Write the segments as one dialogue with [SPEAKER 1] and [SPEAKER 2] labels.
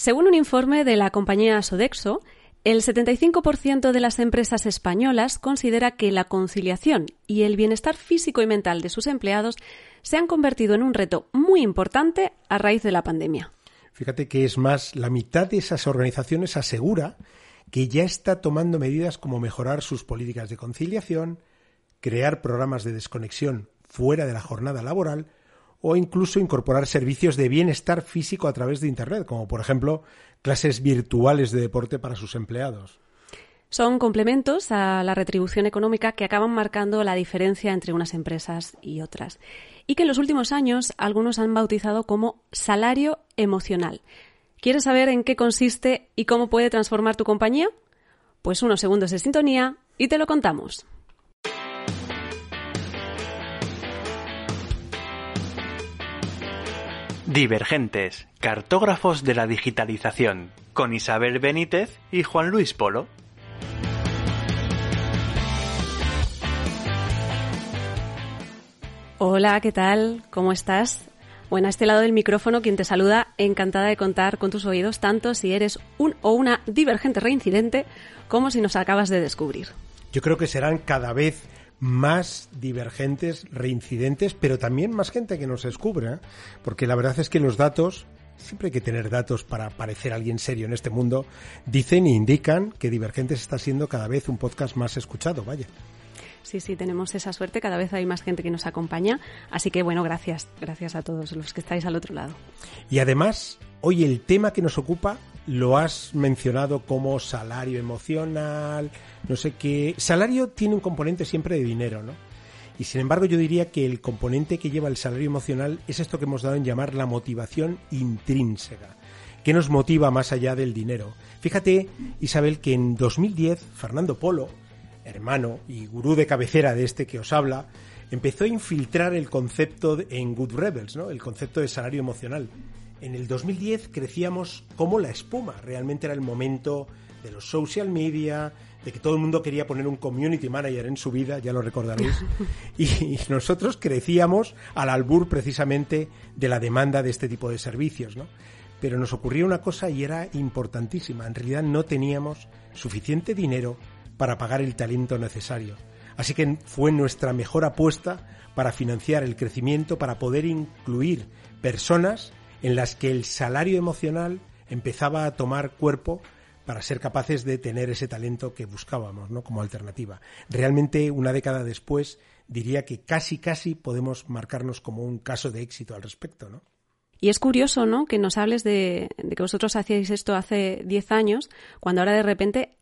[SPEAKER 1] Según un informe de la compañía Sodexo, el 75% de las empresas españolas considera que la conciliación y el bienestar físico y mental de sus empleados se han convertido en un reto muy importante a raíz de la pandemia.
[SPEAKER 2] Fíjate que es más, la mitad de esas organizaciones asegura que ya está tomando medidas como mejorar sus políticas de conciliación, crear programas de desconexión fuera de la jornada laboral o incluso incorporar servicios de bienestar físico a través de Internet, como por ejemplo clases virtuales de deporte para sus empleados.
[SPEAKER 1] Son complementos a la retribución económica que acaban marcando la diferencia entre unas empresas y otras, y que en los últimos años algunos han bautizado como salario emocional. ¿Quieres saber en qué consiste y cómo puede transformar tu compañía? Pues unos segundos de sintonía y te lo contamos.
[SPEAKER 3] Divergentes, cartógrafos de la digitalización, con Isabel Benítez y Juan Luis Polo.
[SPEAKER 1] Hola, ¿qué tal? ¿Cómo estás? Bueno, a este lado del micrófono, quien te saluda, encantada de contar con tus oídos, tanto si eres un o una divergente reincidente, como si nos acabas de descubrir.
[SPEAKER 2] Yo creo que serán cada vez más divergentes, reincidentes, pero también más gente que nos descubra, ¿eh? porque la verdad es que los datos, siempre hay que tener datos para parecer alguien serio en este mundo, dicen e indican que Divergentes está siendo cada vez un podcast más escuchado, vaya.
[SPEAKER 1] Sí, sí, tenemos esa suerte, cada vez hay más gente que nos acompaña, así que bueno, gracias, gracias a todos los que estáis al otro lado.
[SPEAKER 2] Y además, hoy el tema que nos ocupa lo has mencionado como salario emocional, no sé qué. Salario tiene un componente siempre de dinero, ¿no? Y sin embargo yo diría que el componente que lleva el salario emocional es esto que hemos dado en llamar la motivación intrínseca. ¿Qué nos motiva más allá del dinero? Fíjate, Isabel, que en 2010 Fernando Polo, hermano y gurú de cabecera de este que os habla, empezó a infiltrar el concepto en Good Rebels, ¿no? El concepto de salario emocional. En el 2010 crecíamos como la espuma. Realmente era el momento de los social media, de que todo el mundo quería poner un community manager en su vida, ya lo recordaréis. y, nosotros crecíamos al albur precisamente de la demanda de este tipo de servicios, ¿no? Pero nos ocurrió una cosa y era importantísima. En realidad no teníamos suficiente dinero para pagar el talento necesario. Así que fue nuestra mejor apuesta para financiar el crecimiento, para poder incluir personas en las que el salario emocional empezaba a tomar cuerpo para ser capaces de tener ese talento que buscábamos, ¿no? Como alternativa. Realmente, una década después, diría que casi, casi podemos marcarnos como un caso de éxito al respecto, ¿no?
[SPEAKER 1] Y es curioso, ¿no? Que nos hables de, que vosotros hacíais esto hace 10 años, cuando ahora de repente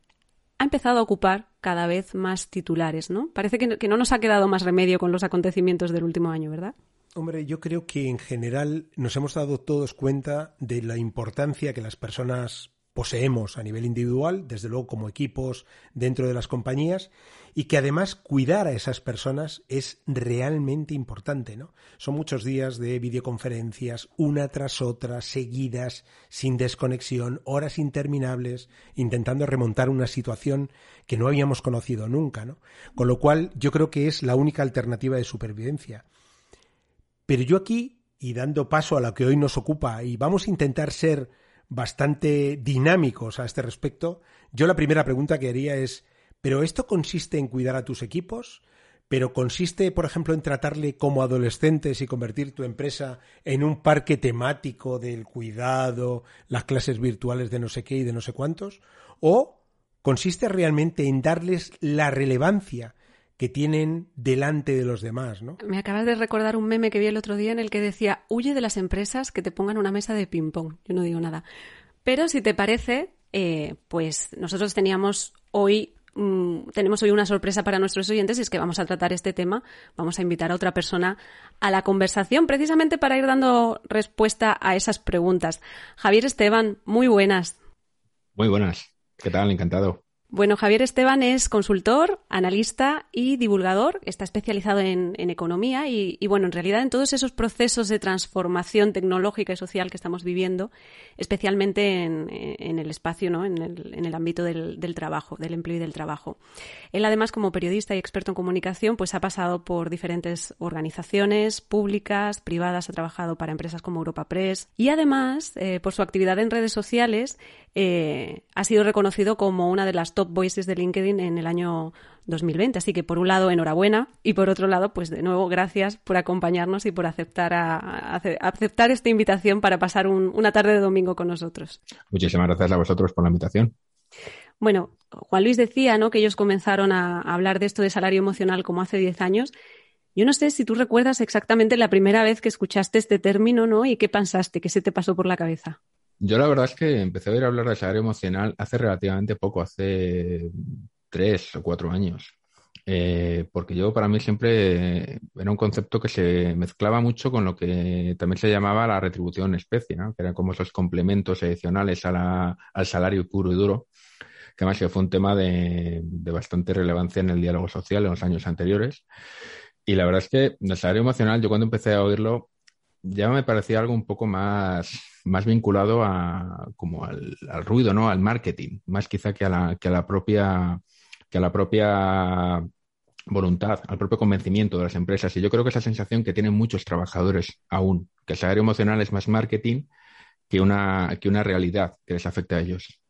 [SPEAKER 1] ha empezado a ocupar cada vez más titulares, ¿no? Parece que no nos ha quedado más remedio con los acontecimientos del último año, ¿verdad?
[SPEAKER 2] Hombre, yo creo que en general nos hemos dado todos cuenta de la importancia que las personas poseemos a nivel individual, desde luego como equipos dentro de las compañías, y que además cuidar a esas personas es realmente importante, ¿no? Son muchos días de videoconferencias, una tras otra, seguidas, sin desconexión, horas interminables, intentando remontar una situación que no habíamos conocido nunca, ¿no? Con lo cual, yo creo que es la única alternativa de supervivencia. Pero yo aquí, y dando paso a lo que hoy nos ocupa, y vamos a intentar ser bastante dinámicos a este respecto, yo la primera pregunta que haría es, ¿pero esto consiste en cuidar a tus equipos? pero consiste, por ejemplo, en tratarle como adolescentes y convertir tu empresa en un parque temático del cuidado, las clases virtuales de no sé qué y de no sé cuántos, o consiste realmente en darles la relevancia que tienen delante de los demás, ¿no?
[SPEAKER 1] Me acabas de recordar un meme que vi el otro día en el que decía, huye de las empresas que te pongan una mesa de ping-pong. Yo no digo nada. Pero si te parece, eh, pues nosotros teníamos hoy mm, tenemos hoy una sorpresa para nuestros oyentes y es que vamos a tratar este tema. Vamos a invitar a otra persona a la conversación precisamente para ir dando respuesta a esas preguntas. Javier Esteban, muy buenas.
[SPEAKER 4] Muy buenas. ¿Qué tal? Encantado.
[SPEAKER 1] Bueno, Javier Esteban es consultor, analista y divulgador. Está especializado en, economía y, bueno, en realidad en todos esos procesos de transformación tecnológica y social que estamos viviendo, especialmente en, el espacio, ¿no? en, el, ámbito del, trabajo, del empleo y del trabajo. Él, además, como periodista y experto en comunicación, pues ha pasado por diferentes organizaciones públicas, privadas, ha trabajado para empresas como Europa Press y además, eh, por su actividad en redes sociales, eh, ha sido reconocido como una de las top voices de LinkedIn en el año 2020. Así que, por un lado, enhorabuena y por otro lado, pues de nuevo, gracias por acompañarnos y por aceptar, aceptar esta invitación para pasar una tarde de domingo con nosotros.
[SPEAKER 4] Muchísimas gracias a vosotros por la invitación.
[SPEAKER 1] Bueno, Juan Luis decía ¿no? que ellos comenzaron a hablar de esto de salario emocional como hace 10 años. Yo no sé si tú recuerdas exactamente la primera vez que escuchaste este término, ¿no? Y qué pensaste, qué se te pasó por la cabeza.
[SPEAKER 4] Yo la verdad es que empecé a oír hablar de salario emocional hace relativamente poco, hace tres o cuatro años. Eh, porque yo para mí siempre era un concepto que se mezclaba mucho con lo que también se llamaba la retribución en especie, ¿no? que eran como esos complementos adicionales al salario puro y duro, que además fue un tema de, de, bastante relevancia en el diálogo social en los años anteriores. Y la verdad es que el salario emocional, yo cuando empecé a oírlo, ya me parecía algo un poco más más vinculado a, como al, ruido, ¿no? Al marketing, más quizá que a la, que a la propia, que a la propia voluntad, al propio convencimiento de las empresas. Y yo creo que esa sensación que tienen muchos trabajadores aún, que el salario emocional es más marketing que una, que una realidad que les afecta a ellos.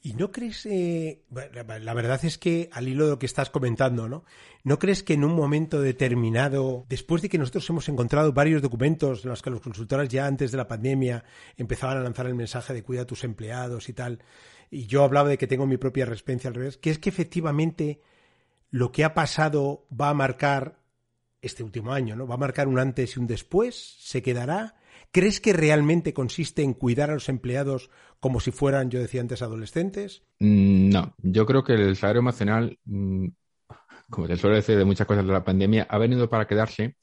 [SPEAKER 2] ¿Y no crees, eh, la verdad es que al hilo de lo que estás comentando, ¿no? ¿No crees que en un momento determinado, después de que nosotros hemos encontrado varios documentos en los que los consultores ya antes de la pandemia empezaban a lanzar el mensaje de cuida a tus empleados y tal, y yo hablaba de que tengo mi propia respencia al revés, que es que efectivamente lo que ha pasado va a marcar este último año, ¿no? Va a marcar un antes y un después, se quedará. ¿Crees que realmente consiste en cuidar a los empleados como si fueran, yo decía antes, adolescentes?
[SPEAKER 4] Mm, no, yo creo que el salario emocional, mm, como se suele decir de muchas cosas de la pandemia, ha venido para quedarse,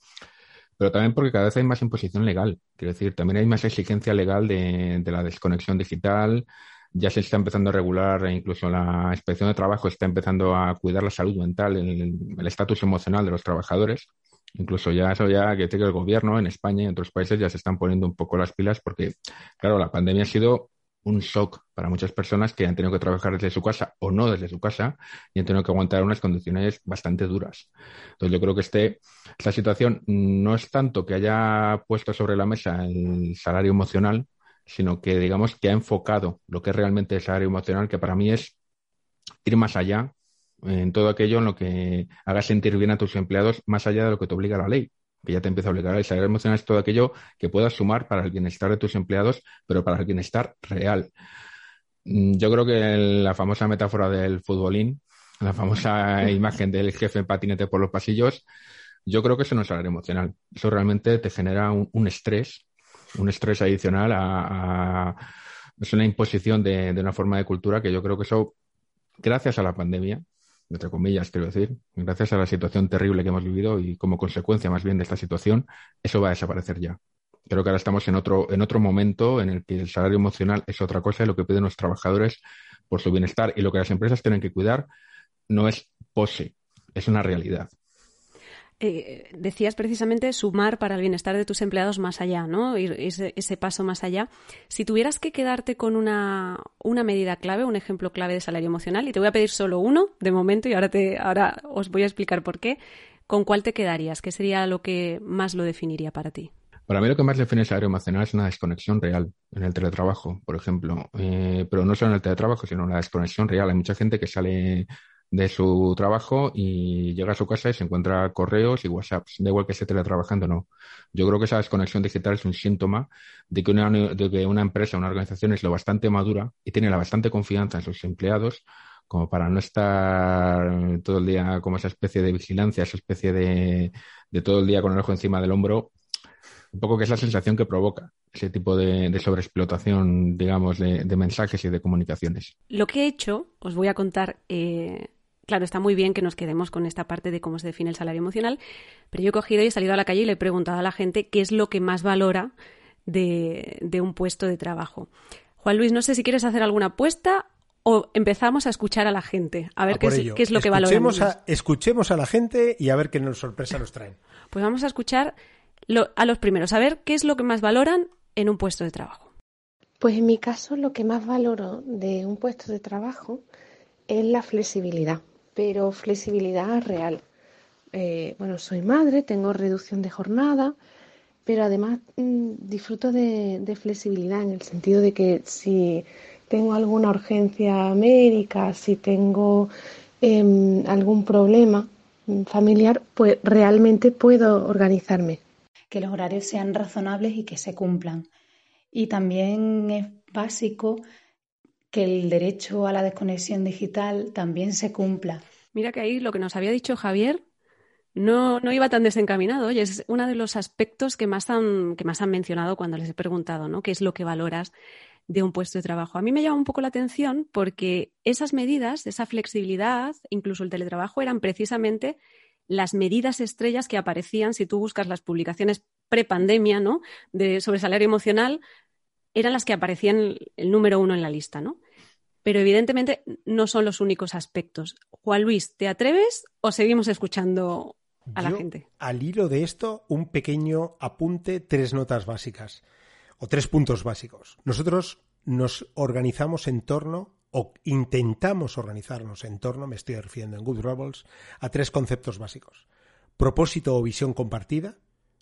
[SPEAKER 4] pero también porque cada vez hay más imposición legal. Quiero decir, también hay más exigencia legal de, la desconexión digital, ya se está empezando a regular, e incluso la inspección de trabajo está empezando a cuidar la salud mental, el estatus emocional de los trabajadores. Incluso ya eso ya que el gobierno en España y en otros países ya se están poniendo un poco las pilas porque, claro, la pandemia ha sido un shock para muchas personas que han tenido que trabajar desde su casa o no desde su casa y han tenido que aguantar unas condiciones bastante duras. Entonces yo creo que este, esta situación no es tanto que haya puesto sobre la mesa el salario emocional, sino que digamos que ha enfocado lo que es realmente el salario emocional, que para mí es ir más allá en todo aquello en lo que haga sentir bien a tus empleados más allá de lo que te obliga la ley que ya te empieza a obligar. El salario emocional es todo aquello que puedas sumar para el bienestar de tus empleados, pero para el bienestar real. Mm, yo creo que la famosa metáfora del futbolín, la famosa imagen del jefe en patinete por los pasillos, yo creo que eso no es salario emocional. Eso realmente te genera un, estrés, un estrés adicional a, es una imposición de, una forma de cultura que yo creo que eso, gracias a la pandemia, entre comillas, quiero decir, gracias a la situación terrible que hemos vivido y como consecuencia más bien de esta situación, eso va a desaparecer ya. Creo que ahora estamos en otro, en otro momento en el que el salario emocional es otra cosa y lo que piden los trabajadores por su bienestar y lo que las empresas tienen que cuidar no es pose, es una realidad.
[SPEAKER 1] Eh, decías precisamente sumar para el bienestar de tus empleados más allá, ¿no? Ir ese, paso más allá. Si tuvieras que quedarte con una, una, medida clave, un ejemplo clave de salario emocional, y te voy a pedir solo uno de momento, y ahora, te, ahora os voy a explicar por qué, ¿con cuál te quedarías? ¿Qué sería lo que más lo definiría para ti?
[SPEAKER 4] Para mí lo que más define el salario emocional es una desconexión real en el teletrabajo, por ejemplo. Eh, pero no solo en el teletrabajo, sino la desconexión real. Hay mucha gente que sale de su trabajo y llega a su casa y se encuentra correos y WhatsApps, da igual que esté teletrabajando o no. Yo creo que esa desconexión digital es un síntoma de que, una, de que una empresa, una organización es lo bastante madura y tiene la bastante confianza en sus empleados como para no estar todo el día como esa especie de vigilancia, esa especie de, de todo el día con el ojo encima del hombro un poco que es la sensación que provoca ese tipo de, sobreexplotación, digamos, de, mensajes y de comunicaciones.
[SPEAKER 1] Lo que he hecho, os voy a contar, eh, claro, está muy bien que nos quedemos con esta parte de cómo se define el salario emocional, pero yo he cogido y he salido a la calle y le he preguntado a la gente qué es lo que más valora de, un puesto de trabajo. Juan Luis, no sé si quieres hacer alguna apuesta o empezamos a escuchar a la gente, a ver qué es, lo que valoran.
[SPEAKER 2] escuchemos a la gente y a ver qué sorpresa nos traen.
[SPEAKER 1] Pues vamos a escuchar a los primeros, a ver qué es lo que más valoran en un puesto de trabajo.
[SPEAKER 5] Pues en mi caso lo que más valoro de un puesto de trabajo es la flexibilidad, pero flexibilidad real. Eh, bueno, soy madre, tengo reducción de jornada, pero además mm, disfruto de, flexibilidad en el sentido de que si tengo alguna urgencia médica, si tengo em, algún problema familiar, pues realmente puedo organizarme
[SPEAKER 6] que los horarios sean razonables y que se cumplan. Y también es básico que el derecho a la desconexión digital también se cumpla.
[SPEAKER 1] Mira que ahí lo que nos había dicho Javier no, no iba tan desencaminado. Oye, es uno de los aspectos que más han, que más han mencionado cuando les he preguntado, ¿no? ¿Qué es lo que valoras de un puesto de trabajo? A mí me llama un poco la atención porque esas medidas, esa flexibilidad, incluso el teletrabajo, eran precisamente las medidas estrellas que aparecían, si tú buscas las publicaciones prepandemia, ¿no? De, sobre salario emocional, eran las que aparecían el número uno en la lista, ¿no? Pero evidentemente no son los únicos aspectos. Juan Luis, ¿te atreves o seguimos escuchando a la gente?
[SPEAKER 2] Al hilo de esto, un pequeño apunte, tres notas básicas o tres puntos básicos. Nosotros nos organizamos en torno o intentamos organizarnos en torno, me estoy refiriendo en Good Rebels, a tres conceptos básicos. Propósito o visión compartida.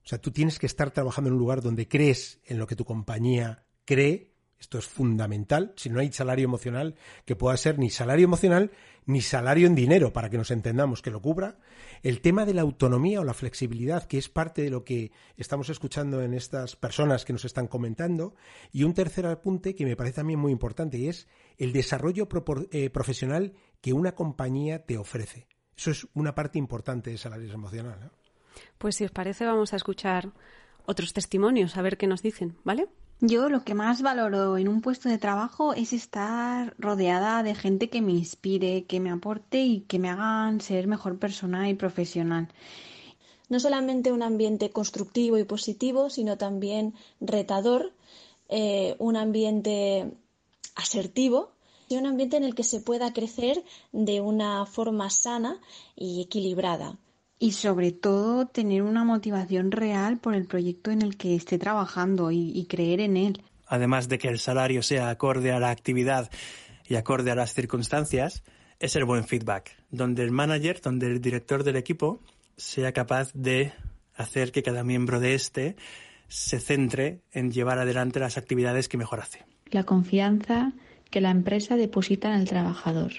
[SPEAKER 2] O sea, tú tienes que estar trabajando en un lugar donde crees en lo que tu compañía cree esto es fundamental. Si no hay salario emocional, que pueda ser ni salario emocional ni salario en dinero, para que nos entendamos que lo cubra. El tema de la autonomía o la flexibilidad, que es parte de lo que estamos escuchando en estas personas que nos están comentando. Y un tercer apunte que me parece también muy importante y es el desarrollo eh, profesional que una compañía te ofrece. Eso es una parte importante de salario emocional.
[SPEAKER 1] Pues si os parece, vamos a escuchar otros testimonios, a ver qué nos dicen, ¿vale?
[SPEAKER 7] Yo lo que más valoro en un puesto de trabajo es estar rodeada de gente que me inspire, que me aporte y que me hagan ser mejor persona y profesional.
[SPEAKER 8] No solamente un ambiente constructivo y positivo, sino también retador, eh, un ambiente asertivo y un ambiente en el que se pueda crecer de una forma sana y equilibrada
[SPEAKER 7] y sobre todo tener una motivación real por el proyecto en el que esté trabajando y, creer en él.
[SPEAKER 9] Además de que el salario sea acorde a la actividad y acorde a las circunstancias, es el buen feedback, donde el manager, donde el director del equipo sea capaz de hacer que cada miembro de este se centre en llevar adelante las actividades que mejor hace.
[SPEAKER 10] La confianza que la empresa deposita en el trabajador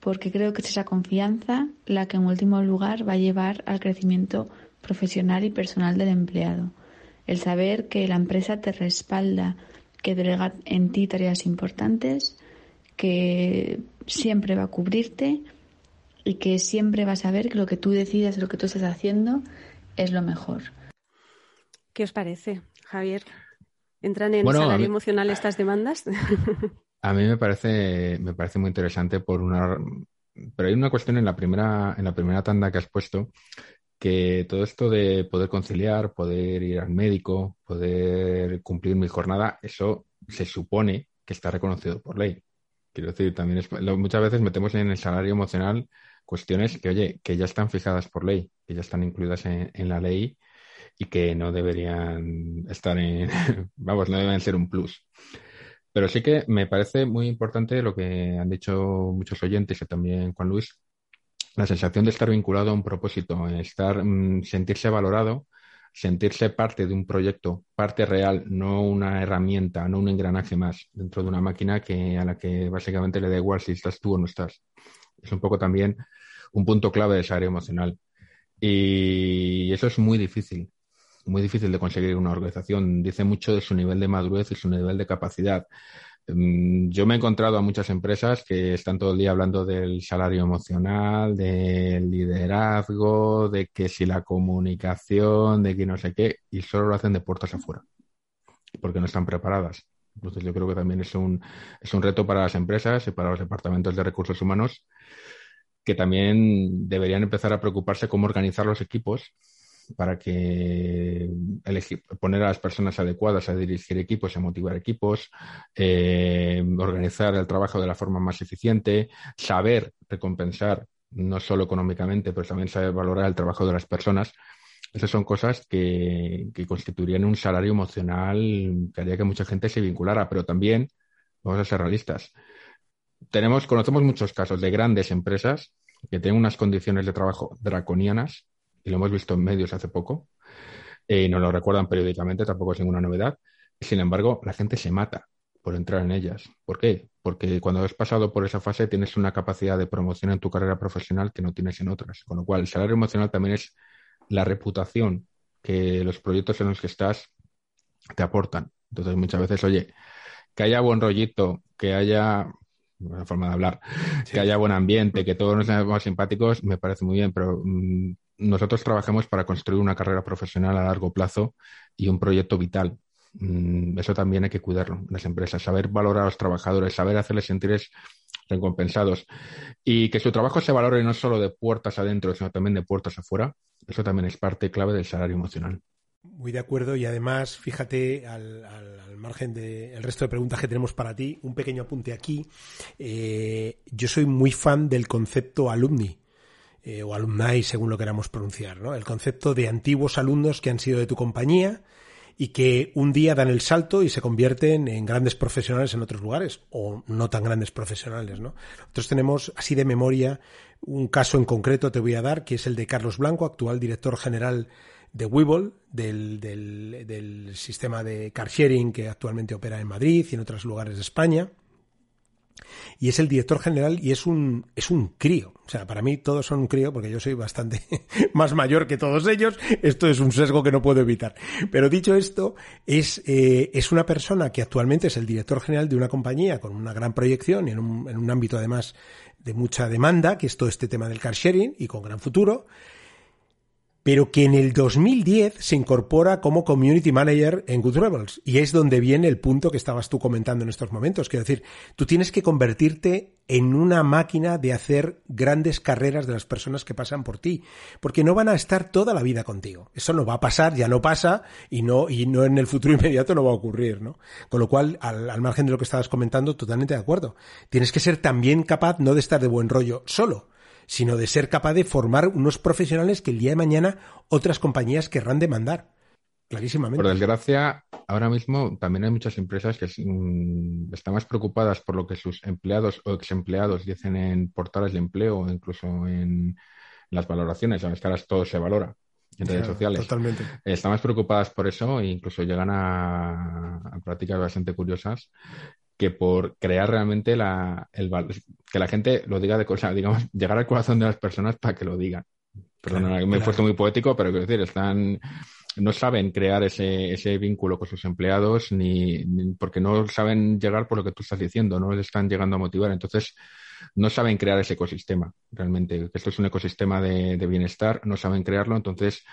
[SPEAKER 10] porque creo que es esa confianza la que en último lugar va a llevar al crecimiento profesional y personal del empleado. El saber que la empresa te respalda, que delega en ti tareas importantes, que siempre va a cubrirte y que siempre va a saber que lo que tú decidas, lo que tú estás haciendo, es lo mejor.
[SPEAKER 1] ¿Qué os parece, Javier? ¿Entran en salario emocional estas demandas?
[SPEAKER 4] A mí me parece, me parece muy interesante por una. Pero hay una cuestión en la primera, en la primera tanda que has puesto, que todo esto de poder conciliar, poder ir al médico, poder cumplir mi jornada, eso se supone que está reconocido por ley. Quiero decir, también muchas veces metemos en el salario emocional cuestiones que, oye, que ya están fijadas por ley, que ya están incluidas en, en la ley y que no deberían estar en, vamos, no deben ser un plus. Pero sí que me parece muy importante lo que han dicho muchos oyentes y también Juan Luis, la sensación de estar vinculado a un propósito, estar, mm, sentirse valorado, sentirse parte de un proyecto, parte real, no una herramienta, no un engranaje más dentro de una máquina que a la que básicamente le da igual si estás tú o no estás. Es un poco también un punto clave de esa área emocional. Y eso es muy difícil muy difícil de conseguir una organización. Dice mucho de su nivel de madurez y su nivel de capacidad. Mm, yo me he encontrado a muchas empresas que están todo el día hablando del salario emocional, del liderazgo, de que si la comunicación, de que no sé qué, y solo lo hacen de puertas afuera, porque no están preparadas. Entonces yo creo que también es un, es un reto para las empresas y para los departamentos de recursos humanos que también deberían empezar a preocuparse cómo organizar los equipos para que elegir, poner a las personas adecuadas a dirigir equipos, a motivar equipos, eh, organizar el trabajo de la forma más eficiente, saber recompensar no solo económicamente, pero también saber valorar el trabajo de las personas. Esas son cosas que, que constituirían un salario emocional que haría que mucha gente se vinculara, pero también, vamos a ser realistas, tenemos, conocemos muchos casos de grandes empresas que tienen unas condiciones de trabajo draconianas y lo hemos visto en medios hace poco, eh, y nos lo recuerdan periódicamente, tampoco es ninguna novedad. Sin embargo, la gente se mata por entrar en ellas. ¿Por qué? Porque cuando has pasado por esa fase tienes una capacidad de promoción en tu carrera profesional que no tienes en otras. Con lo cual, el salario emocional también es la reputación que los proyectos en los que estás te aportan. Entonces, muchas veces, oye, que haya buen rollito, que haya una forma de hablar, que haya buen ambiente, que todos nos seamos simpáticos, me parece muy bien, pero mm, nosotros trabajamos para construir una carrera profesional a largo plazo y un proyecto vital. Mm, eso también hay que cuidarlo las empresas, saber valorar a los trabajadores, saber hacerles sentir recompensados y que su trabajo se valore no solo de puertas adentro, sino también de puertas afuera. Eso también es parte clave del salario emocional.
[SPEAKER 2] Muy de acuerdo y además, fíjate, al, margen del resto de preguntas que tenemos para ti, un pequeño apunte aquí. Eh, yo soy muy fan del concepto alumni. Eh, o alumni, según lo queramos pronunciar, ¿no? El concepto de antiguos alumnos que han sido de tu compañía y que un día dan el salto y se convierten en grandes profesionales en otros lugares, o no tan grandes profesionales, ¿no? Nosotros tenemos, así de memoria, un caso en concreto te voy a dar, que es el de Carlos Blanco, actual director general de Webull, del, del, del sistema de car sharing que actualmente opera en Madrid y en otros lugares de España y es el director general y es un, es un crío. O sea, para mí todos son un crío porque yo soy bastante más mayor que todos ellos. Esto es un sesgo que no puedo evitar. Pero dicho esto, es, eh, es una persona que actualmente es el director general de una compañía con una gran proyección y en un, en un ámbito además de mucha demanda, que es todo este tema del car sharing y con gran futuro pero que en el 2010 se incorpora como Community Manager en Good Rebels. Y es donde viene el punto que estabas tú comentando en estos momentos. Quiero decir, tú tienes que convertirte en una máquina de hacer grandes carreras de las personas que pasan por ti, porque no van a estar toda la vida contigo. Eso no va a pasar, ya no pasa y no y no en el futuro inmediato no va a ocurrir, ¿no? Con lo cual, al, al margen de lo que estabas comentando, totalmente de acuerdo. Tienes que ser también capaz no de estar de buen rollo solo, sino de ser capaz de formar unos profesionales que el día de mañana otras compañías querrán demandar. Clarísimamente.
[SPEAKER 4] Por desgracia, ahora mismo también hay muchas empresas que mm, están más preocupadas por lo que sus empleados o ex empleados dicen en portales de empleo o incluso en las valoraciones. A las todo se valora en redes sociales.
[SPEAKER 2] Totalmente.
[SPEAKER 4] Están más preocupadas por eso e incluso llegan a, a prácticas bastante curiosas que por crear realmente la, el que la gente lo diga de cosas, digamos, llegar al corazón de las personas para que lo digan. Perdón, me he puesto muy poético, pero quiero decir, están, no saben crear ese, ese vínculo con sus empleados, ni, porque no saben llegar por lo que tú estás diciendo, no les están llegando a motivar. Entonces, no saben crear ese ecosistema, realmente. Esto es un ecosistema de, de bienestar, no saben crearlo, entonces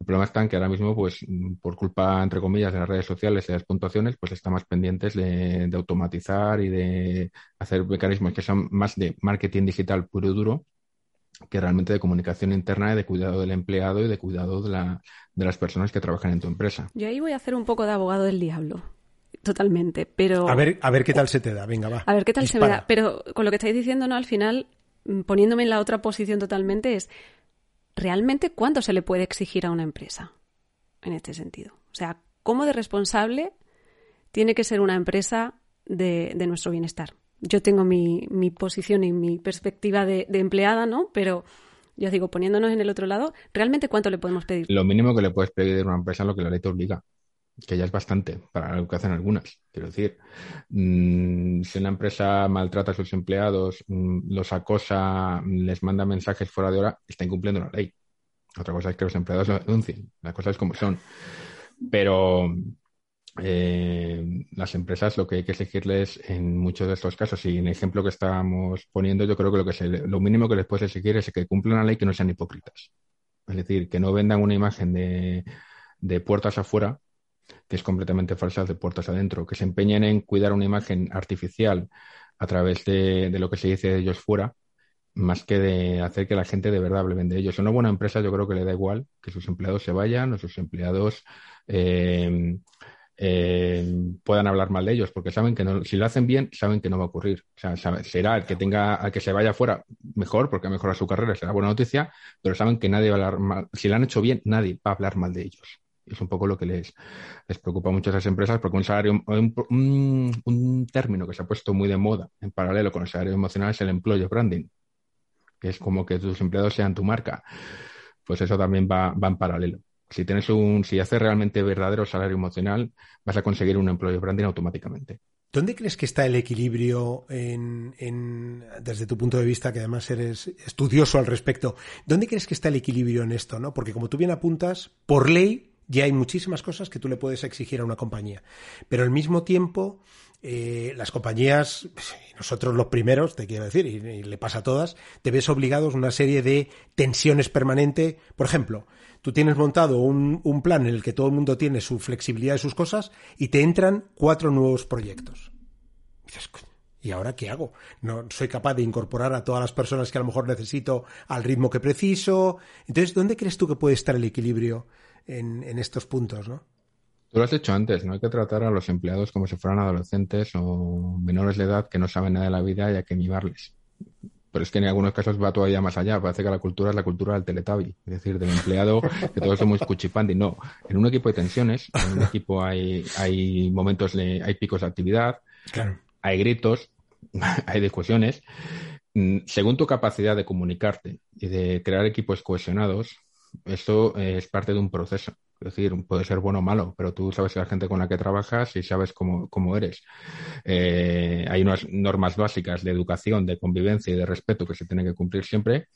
[SPEAKER 4] el problema está en que ahora mismo, pues, por culpa, entre comillas, de las redes sociales y de las puntuaciones, pues están más pendientes de, automatizar y de hacer mecanismos que son más de marketing digital puro y duro que realmente de comunicación interna y de cuidado del empleado y de cuidado de, la, de las personas que trabajan en tu empresa.
[SPEAKER 1] Yo ahí voy a hacer un poco de abogado del diablo. Totalmente, pero...
[SPEAKER 2] A ver, a ver qué tal se te da, venga, va.
[SPEAKER 1] A ver qué tal se me da. Pero con lo que estáis diciendo, ¿no? Al final, mm, poniéndome en la otra posición totalmente, es realmente cuánto se le puede exigir a una empresa en este sentido. O sea, ¿cómo de responsable tiene que ser una empresa de, nuestro bienestar? Yo tengo mi, posición y mi perspectiva de, de, empleada, ¿no? Pero yo digo, poniéndonos en el otro lado, ¿realmente cuánto le podemos pedir?
[SPEAKER 4] Lo mínimo que le puedes pedir a una empresa es lo que la ley te obliga que ya es bastante para lo que hacen algunas. Quiero decir, mm, si una empresa maltrata a sus empleados, mm, los acosa, les manda mensajes fuera de hora, está incumpliendo la ley. Otra cosa es que los empleados lo denuncien. Las cosas como son. Pero eh, las empresas lo que hay que exigirles en muchos de estos casos, y en el ejemplo que estábamos poniendo, yo creo que lo, que se, lo mínimo que les puedes exigir es que cumplan la ley y que no sean hipócritas. Es decir, que no vendan una imagen de, de puertas afuera, que es completamente falsa, de puertas adentro, que se empeñen en cuidar una imagen artificial a través de, lo que se dice de ellos fuera, más que de hacer que la gente de verdad hable de ellos. Una buena empresa yo creo que le da igual que sus empleados se vayan o sus empleados eh, eh, puedan hablar mal de ellos, porque saben que no, si lo hacen bien, saben que no va a ocurrir. O sea, será el que tenga, al que se vaya fuera, mejor, porque mejora su carrera, será buena noticia, pero saben que nadie va a hablar mal. Si lo han hecho bien, nadie va a hablar mal de ellos. Es un poco lo que les, les preocupa mucho a esas empresas, porque un salario, un, un, término que se ha puesto muy de moda en paralelo con el salario emocional es el employer branding, que es como que tus empleados sean tu marca. Pues eso también va, va en paralelo. Si tienes un, si haces realmente verdadero salario emocional, vas a conseguir un employee branding automáticamente.
[SPEAKER 2] ¿Dónde crees que está el equilibrio en, en, desde tu punto de vista, que además eres estudioso al respecto? ¿Dónde crees que está el equilibrio en esto? ¿no? Porque como tú bien apuntas, por ley ya hay muchísimas cosas que tú le puedes exigir a una compañía. Pero al mismo tiempo, eh, las compañías, nosotros los primeros, te quiero decir, y, y, le pasa a todas, te ves obligados a una serie de tensiones permanentes. Por ejemplo, tú tienes montado un, plan en el que todo el mundo tiene su flexibilidad de sus cosas y te entran cuatro nuevos proyectos. Y dices, ¿y ahora qué hago? No soy capaz de incorporar a todas las personas que a lo mejor necesito al ritmo que preciso. Entonces, ¿dónde crees tú que puede estar el equilibrio en, en estos puntos, no?
[SPEAKER 4] Tú lo has dicho antes, no hay que tratar a los empleados como si fueran adolescentes o menores de edad que no saben nada de la vida y hay que mimarles pero es que en algunos casos va todavía más allá. Parece que la cultura es la cultura del teletabi, es decir, del empleado, que todos somos cuchipandi. No, en un equipo hay tensiones, en un equipo hay, hay momentos, de, hay picos de actividad,
[SPEAKER 2] claro.
[SPEAKER 4] hay gritos, hay discusiones. Mm, según tu capacidad de comunicarte y de crear equipos cohesionados, esto es parte de un proceso. Es decir, puede ser bueno o malo, pero tú sabes la gente con la que trabajas y sabes cómo, cómo eres. Eh, hay unas normas básicas de educación, de convivencia y de respeto que se tienen que cumplir siempre,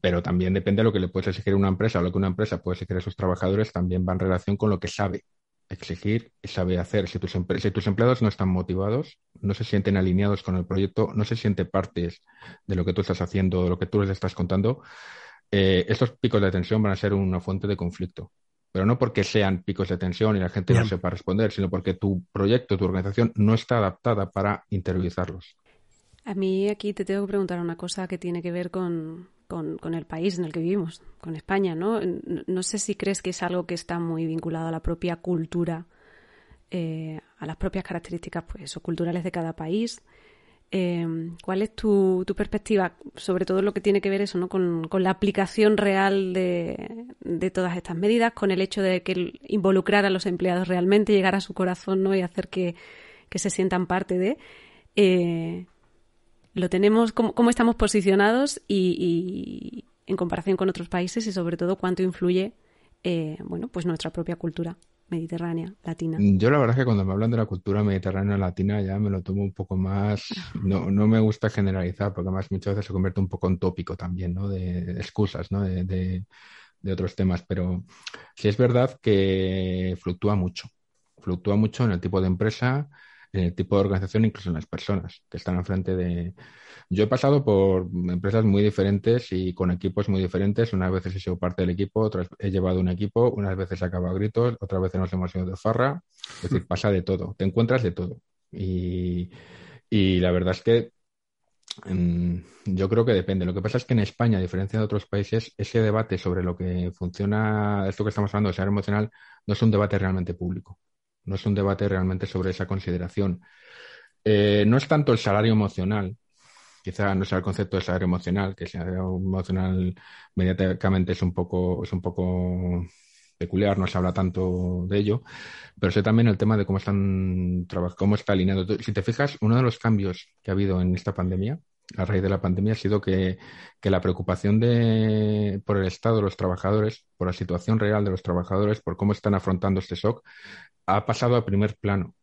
[SPEAKER 4] pero también depende de lo que le puedes exigir a una empresa o lo que una empresa puede exigir a sus trabajadores, también va en relación con lo que sabe exigir y sabe hacer. Si tus, si tus empleados no están motivados, no se sienten alineados con el proyecto, no se sienten partes de lo que tú estás haciendo, de lo que tú les estás contando, eh, estos picos de tensión van a ser una fuente de conflicto. Pero no porque sean picos de tensión y la gente no sepa responder, sino porque tu proyecto, tu organización no está adaptada para interiorizarlos.
[SPEAKER 1] A mí aquí te tengo que preguntar una cosa que tiene que ver con, con, con, el país en el que vivimos, con España, ¿no? No sé si crees que es algo que está muy vinculado a la propia cultura, eh, a las propias características pues, o culturales de cada país. Eh, ¿Cuál es tu, tu, perspectiva sobre todo lo que tiene que ver eso, ¿no? con, la aplicación real de, todas estas medidas, con el hecho de que involucrar a los empleados realmente, llegar a su corazón ¿no? y hacer que, que se sientan parte de? Eh, ¿Lo tenemos, cómo, cómo estamos posicionados y, y, en comparación con otros países y sobre todo cuánto influye eh, bueno, pues nuestra propia cultura? Mediterránea, latina?
[SPEAKER 4] Yo la verdad es que cuando me hablan de la cultura mediterránea latina ya me lo tomo un poco más, no, no me gusta generalizar porque además muchas veces se convierte un poco en tópico también, ¿no? De, excusas, ¿no? De, de, de, otros temas, pero sí es verdad que fluctúa mucho, fluctúa mucho en el tipo de empresa, en el tipo de organización, incluso en las personas que están enfrente de, yo he pasado por empresas muy diferentes y con equipos muy diferentes. Unas veces he sido parte del equipo, otras he llevado un equipo, unas veces he acabado a gritos, otras veces nos hemos ido de farra. Es decir, pasa de todo, te encuentras de todo. Y, y la verdad es que um, yo creo que depende. Lo que pasa es que en España, a diferencia de otros países, ese debate sobre lo que funciona, esto que estamos hablando de ser emocional, no es un debate realmente público. No es un debate realmente sobre esa consideración. Eh, no es tanto el salario emocional, quizá no sea el concepto de salario emocional, que el salario emocional mediáticamente es un poco, es un poco peculiar, no se habla tanto de ello, pero sé también el tema de cómo están cómo está alineado. Si te fijas, uno de los cambios que ha habido en esta pandemia, a raíz de la pandemia, ha sido que, que la preocupación de, por el estado de los trabajadores, por la situación real de los trabajadores, por cómo están afrontando este shock, ha pasado a primer plano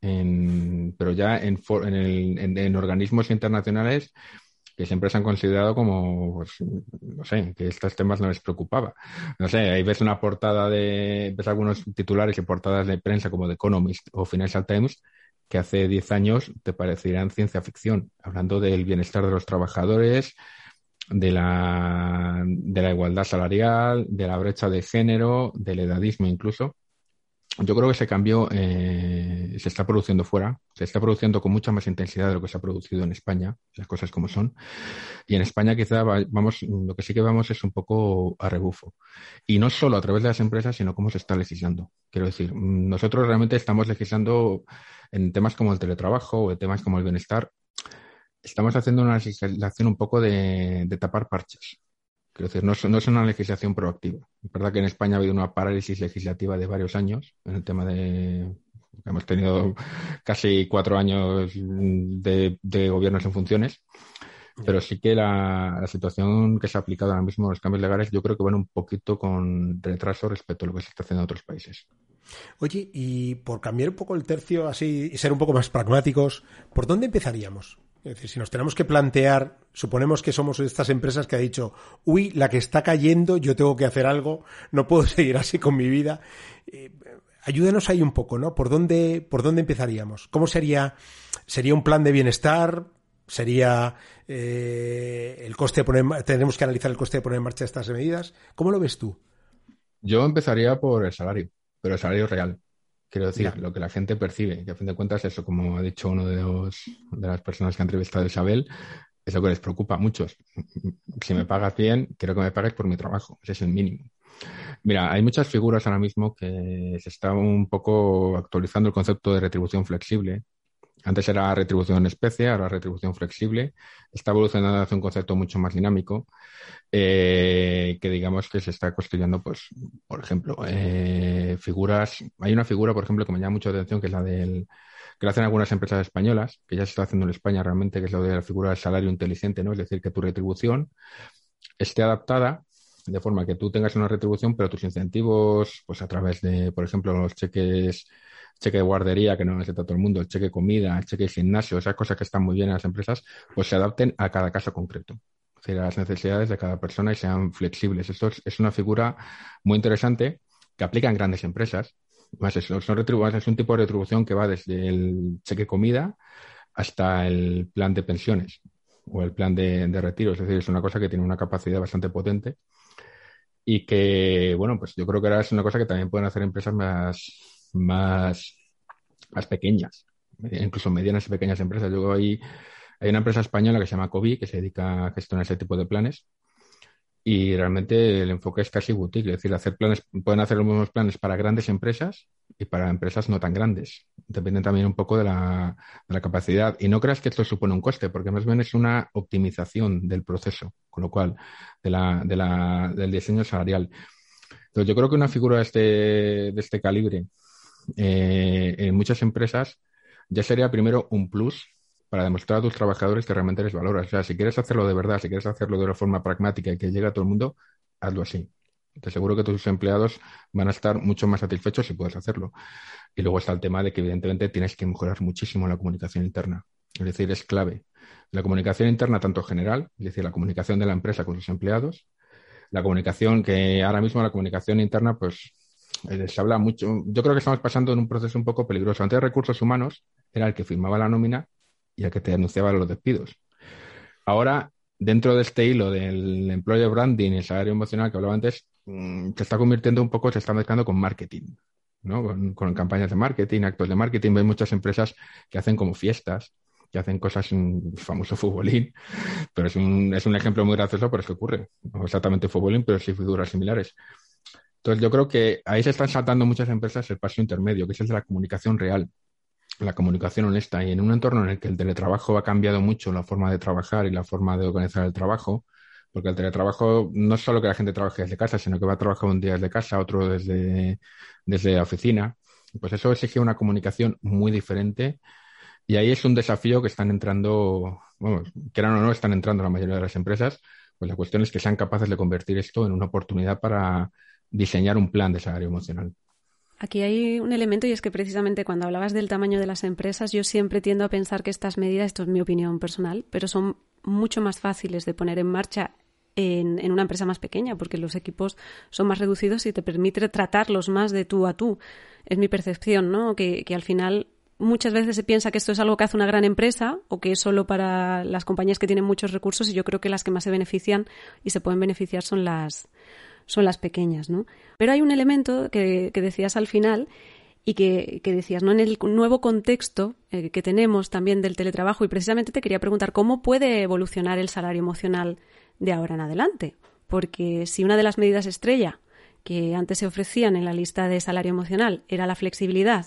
[SPEAKER 4] en, pero ya en, en, el, en, en, organismos internacionales que siempre se han considerado como, pues, no sé, que estos temas no les preocupaba. No sé, ahí ves una portada de, ves algunos titulares y portadas de prensa como The Economist o Financial Times que hace 10 años te parecerían ciencia ficción, hablando del bienestar de los trabajadores, de la, de la igualdad salarial, de la brecha de género, del edadismo incluso yo creo que ese cambio eh, se está produciendo fuera, se está produciendo con mucha más intensidad de lo que se ha producido en España, las cosas como son. Y en España quizá vamos, lo que sí que vamos es un poco a rebufo. Y no solo a través de las empresas, sino cómo se está legislando. Quiero decir, nosotros realmente estamos legislando en temas como el teletrabajo o en temas como el bienestar. Estamos haciendo una legislación un poco de tapar parches. Quiero decir, no es, una legislación proactiva. Es verdad que en España ha habido una parálisis legislativa de varios años en el tema de. Hemos tenido casi cuatro años de, gobiernos en funciones, pero sí que la, situación que se ha aplicado ahora mismo, los cambios legales, yo creo que van un poquito con retraso respecto a lo que se está haciendo en otros países.
[SPEAKER 2] Oye, y por cambiar un poco el tercio así y ser un poco más pragmáticos, ¿por dónde empezaríamos? Es decir, si nos tenemos que plantear, suponemos que somos estas empresas que ha dicho, uy, la que está cayendo, yo tengo que hacer algo, no puedo seguir así con mi vida. Eh, ayúdenos ahí un poco, ¿no? ¿Por dónde, por dónde empezaríamos? ¿Cómo sería? ¿Sería un plan de bienestar? ¿Sería eh, el coste de poner, tendremos que analizar el coste de poner en marcha estas medidas? ¿Cómo lo ves tú?
[SPEAKER 4] Yo empezaría por el salario, pero el salario real. Quiero decir, lo que la gente percibe, que a fin de cuentas eso, como ha dicho uno de, los, de las personas que ha entrevistado a Isabel, es lo que les preocupa a muchos. Si me pagas bien, quiero que me pagues por mi trabajo. Ese es el mínimo. Mira, hay muchas figuras ahora mismo que se está un poco actualizando el concepto de retribución flexible. Antes era retribución en especie, ahora retribución flexible. Está evolucionando hacia un concepto mucho más dinámico eh, que digamos que se está construyendo, pues, por ejemplo, eh, figuras. Hay una figura, por ejemplo, que me llama mucho la atención, que es la del que lo hacen algunas empresas españolas, que ya se está haciendo en España realmente, que es lo de la figura del salario inteligente, ¿no? Es decir, que tu retribución esté adaptada de forma que tú tengas una retribución, pero tus incentivos, pues a través de, por ejemplo, los cheques, cheque de guardería, que no necesita todo el mundo, el cheque comida, el cheque gimnasio, esas cosas que están muy bien en las empresas, pues se adapten a cada caso concreto a las necesidades de cada persona y sean flexibles. Esto es, una figura muy interesante que aplica en grandes empresas. Más es, es un tipo de retribución que va desde el cheque comida hasta el plan de pensiones o el plan de, retiro. Es decir, es una cosa que tiene una capacidad bastante potente y que, bueno, pues yo creo que ahora es una cosa que también pueden hacer empresas más, más, pequeñas, incluso medianas y pequeñas empresas. Yo ahí hay una empresa española que se llama COVID que se dedica a gestionar ese tipo de planes y realmente el enfoque es casi boutique, es decir, hacer planes, pueden hacer los mismos planes para grandes empresas y para empresas no tan grandes. Depende también un poco de la, capacidad. Y no creas que esto supone un coste, porque más bien es una optimización del proceso, con lo cual, de la, de la, del diseño salarial. Entonces, yo creo que una figura de este, de este calibre eh, en muchas empresas ya sería primero un plus para demostrar a tus trabajadores que realmente les valoras. O sea, si quieres hacerlo de verdad, si quieres hacerlo de una forma pragmática y que llegue a todo el mundo, hazlo así. Te aseguro que tus empleados van a estar mucho más satisfechos si puedes hacerlo. Y luego está el tema de que evidentemente tienes que mejorar muchísimo la comunicación interna. Es decir, es clave. La comunicación interna, tanto general, es decir, la comunicación de la empresa con sus empleados, la comunicación que ahora mismo la comunicación interna, pues eh, se habla mucho. Yo creo que estamos pasando en un proceso un poco peligroso. Antes recursos humanos era el que firmaba la nómina y a que te anunciaba los despidos. Ahora, dentro de este hilo del employer branding el salario emocional que hablaba antes, mm, se está convirtiendo un poco, se está mezclando con marketing, ¿no? Con, campañas de marketing, actos de marketing. Hay muchas empresas que hacen como fiestas, que hacen cosas, un famoso futbolín, pero es un, es un ejemplo muy gracioso, pero es que ocurre. No exactamente futbolín, pero sí figuras similares. Entonces, yo creo que ahí se están saltando muchas empresas el paso intermedio, que es el de la comunicación real la comunicación honesta. Y en un entorno en el que el teletrabajo ha cambiado mucho la forma de trabajar y la forma de organizar el trabajo, porque el teletrabajo no es solo que la gente trabaje desde casa, sino que va a trabajar un día desde casa, otro desde, desde oficina, pues eso exige una comunicación muy diferente. Y ahí es un desafío que están entrando, bueno, quieran o no, están entrando la mayoría de las empresas, pues la cuestión es que sean capaces de convertir esto en una oportunidad para diseñar un plan de salario emocional.
[SPEAKER 1] Aquí hay un elemento y es que precisamente cuando hablabas del tamaño de las empresas, yo siempre tiendo a pensar que estas medidas, esto es mi opinión personal, pero son mucho más fáciles de poner en marcha en, una empresa más pequeña, porque los equipos son más reducidos y te permite tratarlos más de tú a tú. Es mi percepción, ¿no? Que al final muchas veces se piensa que esto es algo que hace una gran empresa o que es solo para las compañías que tienen muchos recursos y yo creo que las que más se benefician y se pueden beneficiar son las, son las pequeñas, ¿no? Pero hay un elemento que, que decías al final y que, que, decías, ¿no? En el nuevo contexto eh, que tenemos también del teletrabajo y precisamente te quería preguntar cómo puede evolucionar el salario emocional de ahora en adelante. Porque si una de las medidas estrella que antes se ofrecían en la lista de salario emocional era la flexibilidad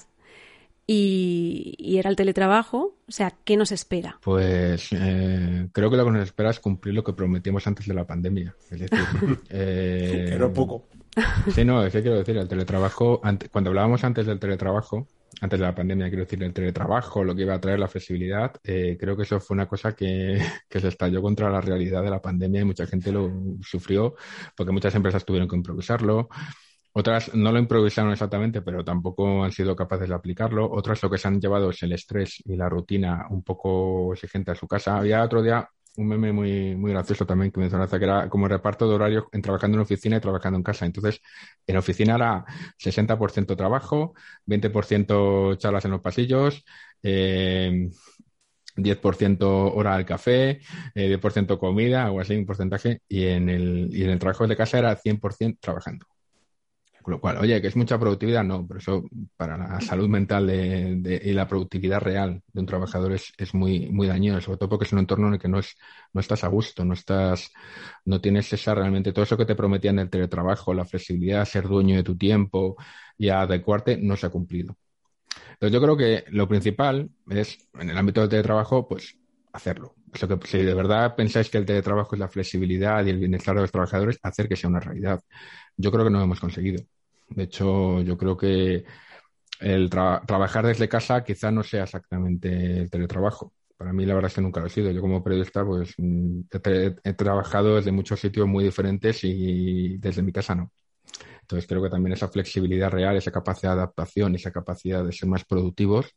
[SPEAKER 1] y, era el teletrabajo. O sea, ¿qué nos espera?
[SPEAKER 4] Pues eh, creo que lo que nos espera es cumplir lo que prometimos antes de la pandemia. Es decir,
[SPEAKER 2] eh, no poco.
[SPEAKER 4] Sí, no, es que quiero decir, el teletrabajo, cuando hablábamos antes del teletrabajo, antes de la pandemia, quiero decir, el teletrabajo, lo que iba a traer la flexibilidad, eh, creo que eso fue una cosa que, que, se estalló contra la realidad de la pandemia y mucha gente lo sufrió porque muchas empresas tuvieron que improvisarlo. Otras no lo improvisaron exactamente, pero tampoco han sido capaces de aplicarlo. Otras lo que se han llevado es el estrés y la rutina un poco exigente a su casa. Había otro día un meme muy, muy gracioso también que mencionaste, que era como reparto de horarios en trabajando en oficina y trabajando en casa. Entonces, en oficina era 60% trabajo, 20% charlas en los pasillos, eh, 10% hora al café, eh, 10% comida, o así, un porcentaje, y en el, y en el trabajo de casa era 100% trabajando. Con lo cual, oye, que es mucha productividad, no, pero eso para la salud mental de, y la productividad real de un trabajador es, es, muy, muy dañino, sobre todo porque es un entorno en el que no, es, no estás a gusto, no estás, no tienes esa realmente, todo eso que te prometían del teletrabajo, la flexibilidad, ser dueño de tu tiempo y adecuarte, no se ha cumplido. Entonces yo creo que lo principal es, en el ámbito del teletrabajo, pues hacerlo. que, si de verdad pensáis que el teletrabajo es la flexibilidad y el bienestar de los trabajadores, hacer que sea una realidad. Yo creo que no lo hemos conseguido. De hecho, yo creo que el trabajar desde casa quizá no sea exactamente el teletrabajo. Para mí la verdad es que nunca lo he sido. Yo como periodista pues mm, he, trabajado desde muchos sitios muy diferentes y desde mi casa no. Entonces creo que también esa flexibilidad real, esa capacidad de adaptación, esa capacidad de ser más productivos,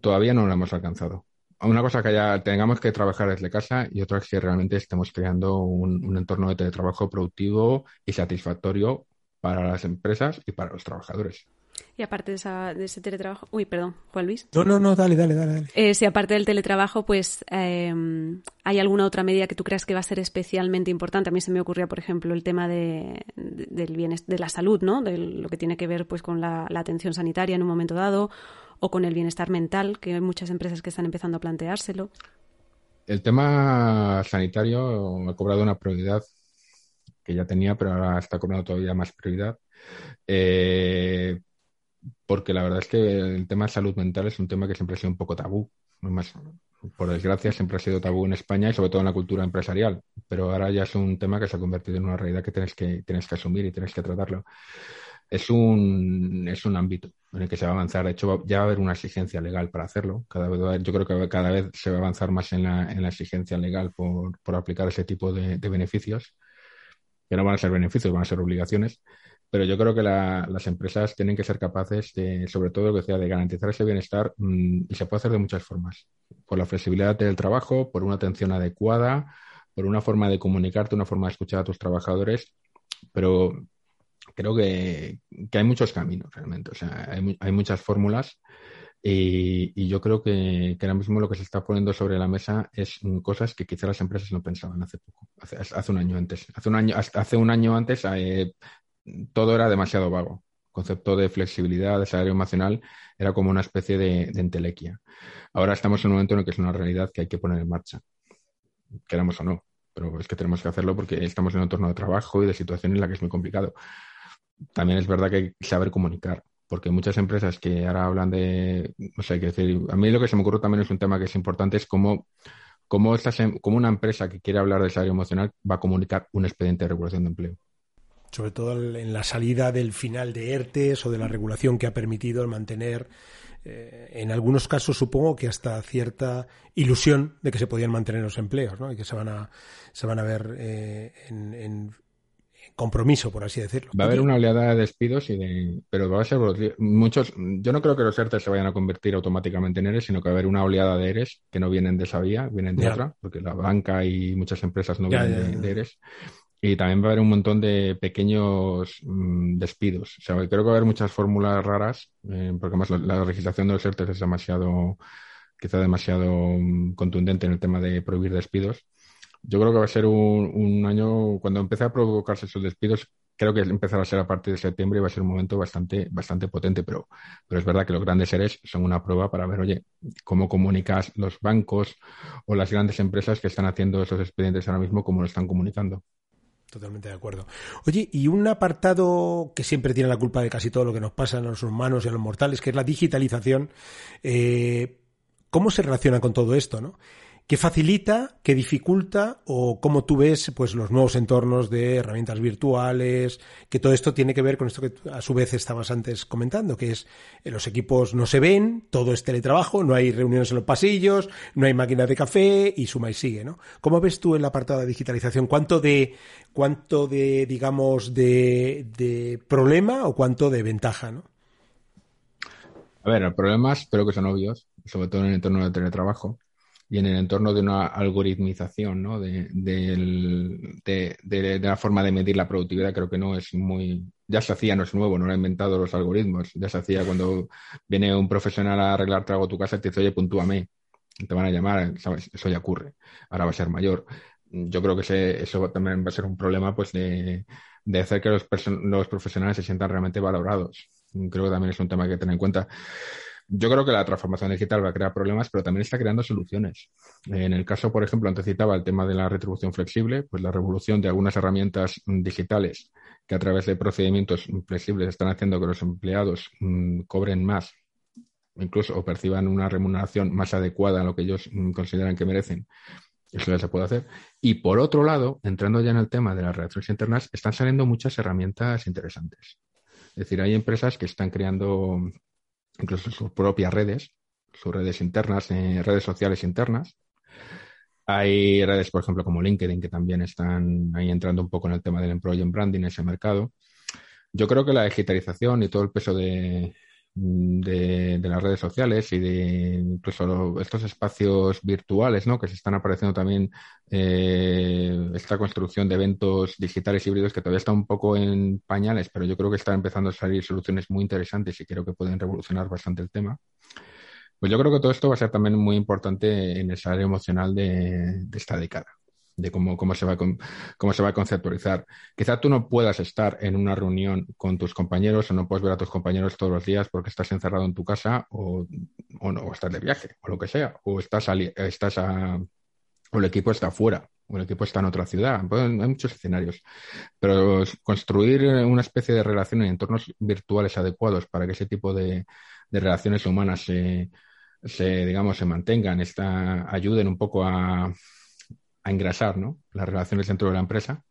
[SPEAKER 4] todavía no la hemos alcanzado. Una cosa que ya tengamos que trabajar desde casa y otra es que realmente estemos creando un entorno de teletrabajo productivo y satisfactorio para las empresas y para los trabajadores.
[SPEAKER 1] Y aparte de, ese teletrabajo, uy, perdón, Juan Luis.
[SPEAKER 2] No, no, no, dale, dale, dale.
[SPEAKER 1] Eh, si aparte del teletrabajo, pues em, hay alguna otra medida que tú creas que va a ser especialmente importante. A mí se me ocurría, por ejemplo, el tema de, del bienestar, de la salud, ¿no? De lo que tiene que ver, pues, con la, atención sanitaria en un momento dado o con el bienestar mental, que hay muchas empresas que están empezando a planteárselo.
[SPEAKER 4] El tema sanitario ha cobrado una prioridad que ya tenía, pero ahora está cobrando todavía más prioridad. Eh, porque la verdad es que el tema de salud mental es un tema que siempre ha sido un poco tabú. Más, por desgracia, siempre ha sido tabú en España y sobre todo en la cultura empresarial. Pero ahora ya es un tema que se ha convertido en una realidad que tienes que, tienes que asumir y tienes que tratarlo. Es un, es un ámbito en el que se va a avanzar. De hecho, ya va a haber una exigencia legal para hacerlo. Cada vez, yo creo que cada vez se va a avanzar más en la, en la exigencia legal por, por aplicar ese tipo de, de beneficios que no van a ser beneficios, van a ser obligaciones, pero yo creo que las empresas tienen que ser capaces de, sobre todo, que sea, de garantizar ese bienestar mm, y se puede hacer de muchas formas. Por la flexibilidad del trabajo, por una atención adecuada, por una forma de comunicarte, una forma de escuchar a tus trabajadores, pero creo que, hay muchos caminos realmente, o sea, hay, hay muchas fórmulas y, yo creo que, ahora mismo lo que se está poniendo sobre la mesa es cosas que quizá las empresas no pensaban hace poco, hace, un año antes. Hace un año, hace un año antes eh, todo era demasiado vago. El concepto de flexibilidad, de salario emocional, era como una especie de, de, entelequia. Ahora estamos en un momento en el que es una realidad que hay que poner en marcha, queramos o no. Pero es que tenemos que hacerlo porque estamos en un entorno de trabajo y de situación en la que es muy complicado. También es verdad que hay que saber comunicar porque muchas empresas que ahora hablan de, no sé, qué decir, a mí lo que se me ocurre también es un tema que es importante, es cómo, cómo, estas, cómo una empresa que quiere hablar de salario emocional va a comunicar un expediente de regulación de empleo.
[SPEAKER 2] Sobre todo en la salida del final de ERTES o de la regulación que ha permitido mantener, eh, en algunos casos supongo que hasta cierta ilusión de que se podían mantener los empleos, ¿no? Y que se van a, se van a ver eh, en compromiso, por así decirlo.
[SPEAKER 4] Va a haber una oleada de despidos y de, pero va a ser muchos. Yo no creo que los ERTE se vayan a convertir automáticamente en ERES, sino que va a haber una oleada de ERES que no vienen de esa vía, vienen de otra, porque la banca y muchas empresas no vienen de, ERES. Y también va a haber un montón de pequeños mm, despidos. O sea, creo que va a haber muchas fórmulas raras, eh, porque además la, legislación de los ERTE es demasiado, quizá demasiado mm, contundente en el tema de prohibir despidos yo creo que va a ser un, año, cuando empiece a provocarse esos despidos, creo que empezará a ser a partir de septiembre y va a ser un momento bastante, bastante potente, pero, pero es verdad que los grandes seres son una prueba para ver, oye, cómo comunicas los bancos o las grandes empresas que están haciendo esos expedientes ahora mismo, cómo lo están comunicando.
[SPEAKER 2] Totalmente de acuerdo. Oye, y un apartado que siempre tiene la culpa de casi todo lo que nos pasa a los humanos y a los mortales, que es la digitalización. Eh, ¿Cómo se relaciona con todo esto, no? ¿Qué facilita, qué dificulta o cómo tú ves pues los nuevos entornos de herramientas virtuales, que todo esto tiene que ver con esto que a su vez estabas antes comentando, que es eh, los equipos no se ven, todo es teletrabajo, no hay reuniones en los pasillos, no hay máquinas de café y suma y sigue, ¿no? ¿Cómo ves tú el apartado de digitalización? ¿Cuánto de cuánto de digamos de, de problema o cuánto de ventaja, ¿no?
[SPEAKER 4] A ver, problemas creo que son obvios, sobre todo en el entorno de teletrabajo y en el entorno de una algoritmización ¿no? de, de, la forma de medir la productividad, creo que no es muy... Ya se hacía, no es nuevo, no lo ha inventado los algoritmos. Ya se hacía cuando viene un profesional a arreglarte algo tu casa y te dice, oye, puntúame. Te van a llamar, Eso ya ocurre. Ahora va a ser mayor. Yo creo que eso también va a ser un problema pues de, hacer que los, los profesionales se sientan realmente valorados. Creo que también es un tema que tener en cuenta. Yo creo que la transformación digital va a crear problemas, pero también está creando soluciones. En el caso, por ejemplo, antes citaba el tema de la retribución flexible, pues la revolución de algunas herramientas mm, digitales que a través de procedimientos flexibles están haciendo que los empleados mm, cobren más, incluso perciban una remuneración más adecuada a lo que ellos mm, consideran que merecen. Eso ya se puede hacer. Y por otro lado, entrando ya en el tema de las relaciones internas, están saliendo muchas herramientas interesantes. Es decir, hay empresas que están creando incluso sus propias redes, sus redes internas, eh, redes sociales internas. Hay redes, por ejemplo, como LinkedIn, que también están ahí entrando un poco en el tema del employee branding, ese mercado. Yo creo que la digitalización y todo el peso de, de, las redes sociales y de incluso estos espacios virtuales ¿no? que se están apareciendo también eh, esta construcción de eventos digitales híbridos que todavía está un poco en pañales pero yo creo que están empezando a salir soluciones muy interesantes y creo que pueden revolucionar bastante el tema pues yo creo que todo esto va a ser también muy importante en el salario emocional de esta década de cómo, cómo, se va a, cómo se va a conceptualizar. Quizá tú no puedas estar en una reunión con tus compañeros o no puedes ver a tus compañeros todos los días porque estás encerrado en tu casa o, o no, o estás de viaje o lo que sea, o estás, estás a, o el equipo está fuera o el equipo está en otra ciudad. hay muchos escenarios. Pero construir una especie de relación en entornos virtuales adecuados para que ese tipo de, de relaciones humanas se, se, digamos, se mantengan, esta, ayuden un poco a, a engrasar ¿no? las relaciones dentro de la empresa.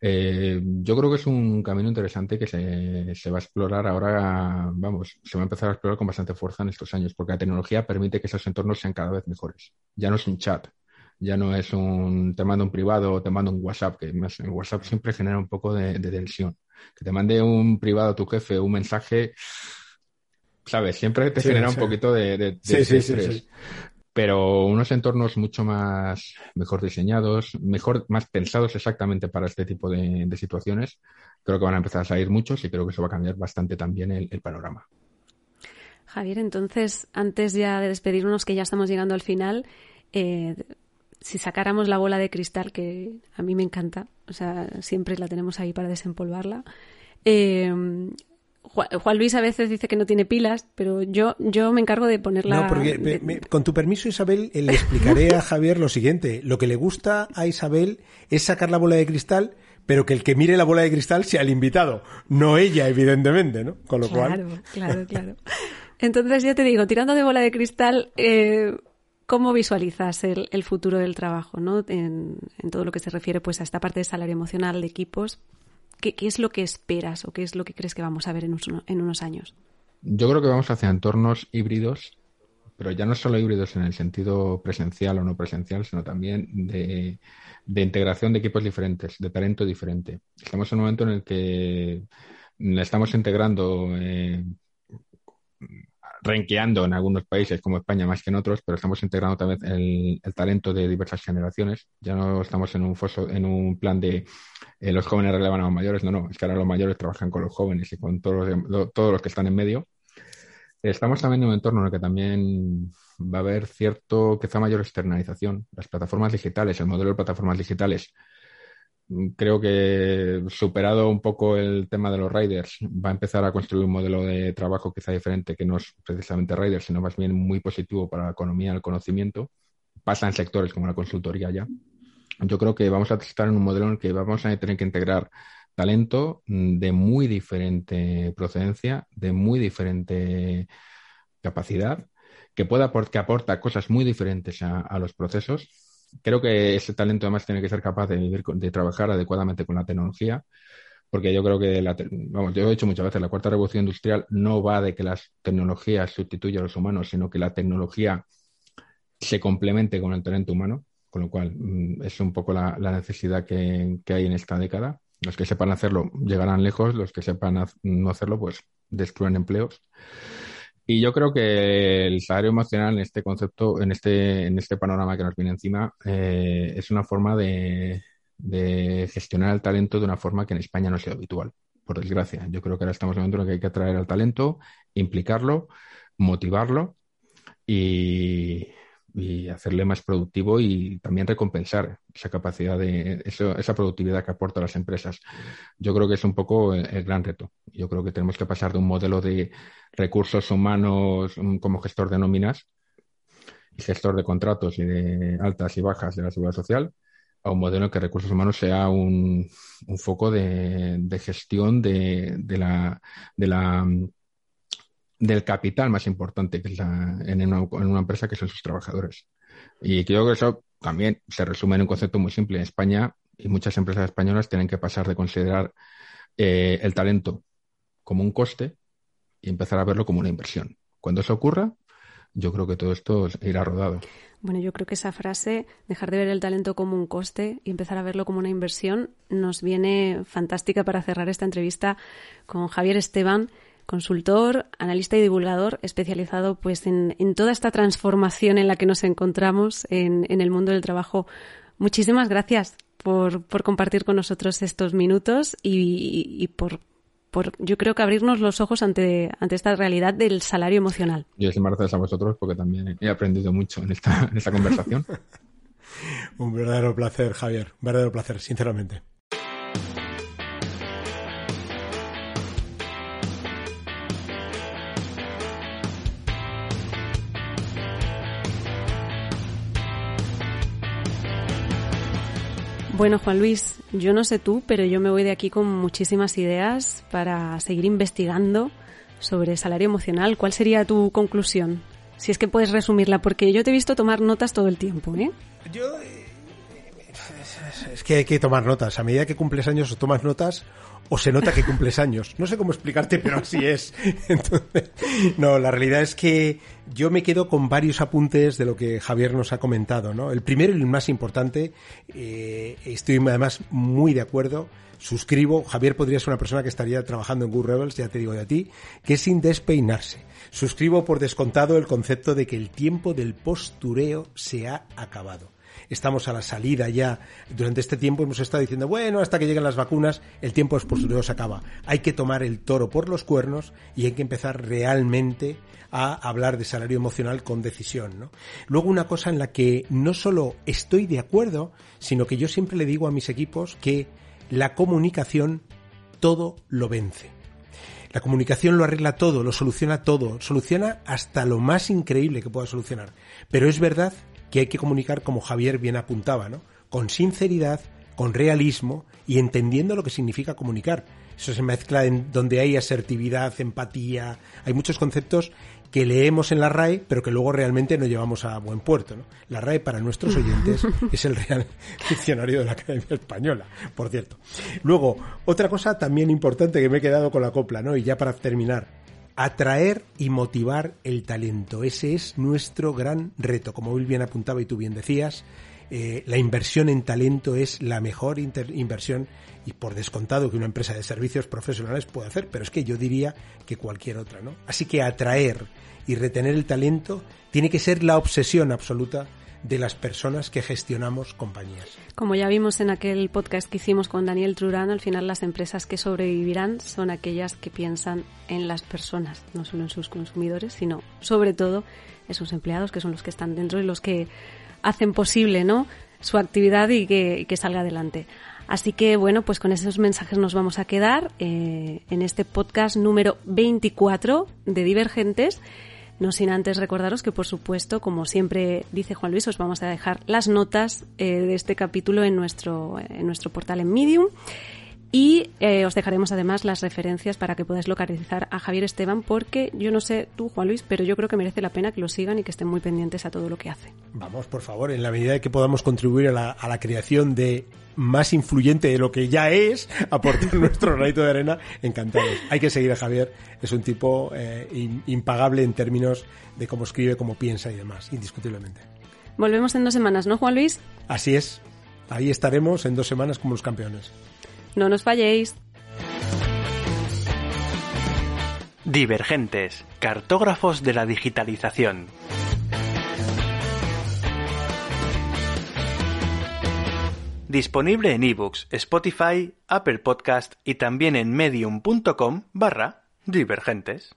[SPEAKER 4] Eh, yo creo que es un camino interesante que se, se, va a explorar ahora, vamos, se va a empezar a explorar con bastante fuerza en estos años, porque la tecnología permite que esos entornos sean cada vez mejores. Ya no es un chat, ya no es un te mando un privado o te mando un WhatsApp, que en WhatsApp siempre genera un poco de, tensión. Que te mande un privado a tu jefe un mensaje, ¿sabes? Siempre te genera un poquito de, de, estrés pero unos entornos mucho más mejor diseñados, mejor, más pensados exactamente para este tipo de, situaciones, creo que van a empezar a salir muchos y creo que eso va a cambiar bastante también el, panorama.
[SPEAKER 1] Javier, entonces, antes ya de despedirnos, que ya estamos llegando al final, eh, si sacáramos la bola de cristal, que a mí me encanta, o sea, siempre la tenemos ahí para desempolvarla, eh, Juan Luis a veces dice que no tiene pilas, pero yo, yo me encargo de ponerla.
[SPEAKER 2] No, porque con tu permiso, Isabel, eh, le explicaré a Javier lo siguiente. Lo que le gusta a Isabel es sacar la bola de cristal, pero que el que mire la bola de cristal sea el invitado, no ella, evidentemente, ¿no? Con lo
[SPEAKER 1] claro, Claro, claro, Entonces, ya te digo, tirando de bola de cristal, eh, ¿cómo visualizas el, el, futuro del trabajo, ¿no? En, en todo lo que se refiere pues a esta parte de salario emocional de equipos, ¿Qué, es lo que esperas o qué es lo que crees que vamos a ver en, unos años?
[SPEAKER 4] Yo creo que vamos hacia entornos híbridos, pero ya no solo híbridos en el sentido presencial o no presencial, sino también de, integración de equipos diferentes, de talento diferente. Estamos en un momento en el que estamos integrando eh, renqueando en algunos países como España más que en otros, pero estamos integrando también el, talento de diversas generaciones. Ya no estamos en un foso, en un plan de eh, los jóvenes relevan a los mayores, no, no, es que ahora los mayores trabajan con los jóvenes y con todos los, todos los que están en medio. Estamos también en un entorno en el que también va a haber cierto, quizá mayor externalización. Las plataformas digitales, el modelo de plataformas digitales creo que superado un poco el tema de los riders, va a empezar a construir un modelo de trabajo quizá diferente que no es precisamente riders, sino más bien muy positivo para la economía del conocimiento. Pasa en sectores como la consultoría ya. Yo creo que vamos a estar en un modelo en el que vamos a tener que integrar talento de muy diferente procedencia, de muy diferente capacidad, que pueda que aporta cosas muy diferentes a los procesos creo que ese talento además tiene que ser capaz de, vivir, de trabajar adecuadamente con la tecnología, porque yo creo que, la, vamos, yo he dicho muchas veces, la cuarta revolución industrial no va de que las tecnologías sustituyan a los humanos, sino que la tecnología se complemente con el talento humano, con lo cual mm, es un poco la, necesidad que, que, hay en esta década. Los que sepan hacerlo llegarán lejos, los que sepan no hacerlo, pues destruyen empleos. Y yo creo que el salario emocional en este concepto, en este, en este panorama que nos viene encima, eh, es una forma de, gestionar el talento de una forma que en España no sea habitual, por desgracia. Yo creo que ahora estamos en un momento en el que hay que atraer al talento, implicarlo, motivarlo y, y hacerle más productivo y también recompensar esa capacidad de esa productividad que aporta a las empresas. Yo creo que es un poco el, gran reto. Yo creo que tenemos que pasar de un modelo de recursos humanos mm, como gestor de nóminas y gestor de contratos y de altas y bajas de la seguridad social a un modelo en que recursos humanos sea un, foco de, gestión de, la, de la del capital más importante que es en, una, empresa que son sus trabajadores. Y creo que eso también se resume en un concepto muy simple. En España y muchas empresas españolas tienen que pasar de considerar eh, el talento como un coste y empezar a verlo como una inversión. Cuando eso ocurra, yo creo que todo esto irá rodado.
[SPEAKER 1] Bueno, yo creo que esa frase, dejar de ver el talento como un coste y empezar a verlo como una inversión, nos viene fantástica para cerrar esta entrevista con Javier Esteban, consultor, analista y divulgador especializado pues en, toda esta transformación en la que nos encontramos en, el mundo del trabajo. Muchísimas gracias por, compartir con nosotros estos minutos y, por, por, yo creo que abrirnos los ojos ante, ante esta realidad del salario emocional.
[SPEAKER 4] Yo gracias a vosotros porque también he aprendido mucho en esta, en esta conversación.
[SPEAKER 2] Un verdadero placer, Javier. Un verdadero placer, sinceramente.
[SPEAKER 1] Bueno, Juan Luis, yo no sé tú, pero yo me voy de aquí con muchísimas ideas para seguir investigando sobre salario emocional. ¿Cuál sería tu conclusión? Si es que puedes resumirla, porque yo te he visto tomar notas todo el tiempo, ¿eh?
[SPEAKER 2] Yo... Es que hay que tomar notas. A medida que cumples años o tomas notas, o se nota que cumples años. No sé cómo explicarte, pero así es. no, la realidad es que yo me quedo con varios apuntes de lo que Javier nos ha comentado. ¿no? El primero y el más importante, eh, estoy además muy de acuerdo, suscribo, Javier podría ser una persona que estaría trabajando en Good Rebels, ya te digo de a ti, que es sin despeinarse. Suscribo por descontado el concepto de que el tiempo del postureo se ha acabado estamos a la salida ya. Durante este tiempo hemos estado diciendo, bueno, hasta que lleguen las vacunas, el tiempo posterior se acaba. Hay que tomar el toro por los cuernos y hay que empezar realmente a hablar de salario emocional con decisión. ¿no? Luego una cosa en la que no solo estoy de acuerdo, sino que yo siempre le digo a mis equipos que la comunicación todo lo vence. La comunicación lo arregla todo, lo soluciona todo, soluciona hasta lo más increíble que pueda solucionar. Pero es verdad que hay que comunicar como Javier bien apuntaba, ¿no? Con sinceridad, con realismo y entendiendo lo que significa comunicar. Eso se mezcla en donde hay asertividad, empatía, hay muchos conceptos que leemos en la RAE, pero que luego realmente no llevamos a buen puerto. ¿no? La RAE para nuestros oyentes es el real diccionario de la Academia Española, por cierto. Luego, otra cosa también importante que me he quedado con la copla, ¿no? Y ya para terminar, atraer y motivar el talento. Ese es nuestro gran reto. Como él bien apuntaba y tú bien decías, eh, la inversión en talento es la mejor inversión y por descontado que una empresa de servicios profesionales puede hacer, pero es que yo diría que cualquier otra, ¿no? Así que atraer y retener el talento tiene que ser la obsesión absoluta de las personas que gestionamos compañías.
[SPEAKER 1] Como ya vimos en aquel podcast que hicimos con Daniel Trurán, al final las empresas que sobrevivirán son aquellas que piensan en las personas, no solo en sus consumidores, sino sobre todo en sus empleados, que son los que están dentro y los que hacen posible ¿no? su actividad y que, salga adelante. Así que bueno, pues con esos mensajes nos vamos a quedar eh, en este podcast número 24 de Divergentes. No sin antes recordaros que, por supuesto, como siempre dice Juan Luis, os vamos a dejar las notas eh, de este capítulo en nuestro, en nuestro portal en Medium. Y eh, os dejaremos además las referencias para que podáis localizar a Javier Esteban, porque yo no sé tú, Juan Luis, pero yo creo que merece la pena que lo sigan y que estén muy pendientes a todo lo que hace.
[SPEAKER 2] Vamos, por favor, en la medida de que podamos contribuir a la, a la creación de más influyente de lo que ya es, aportar nuestro granito de arena, encantados. Hay que seguir a Javier, es un tipo eh, impagable en términos de cómo escribe, cómo piensa y demás, indiscutiblemente.
[SPEAKER 1] Volvemos en dos semanas, ¿no, Juan Luis?
[SPEAKER 2] Así es. Ahí estaremos en dos semanas como los campeones.
[SPEAKER 1] No nos falléis.
[SPEAKER 3] Divergentes, cartógrafos de la digitalización. Disponible en ebooks, Spotify, Apple Podcast y también en medium.com barra divergentes.